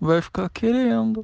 vai ficar querendo.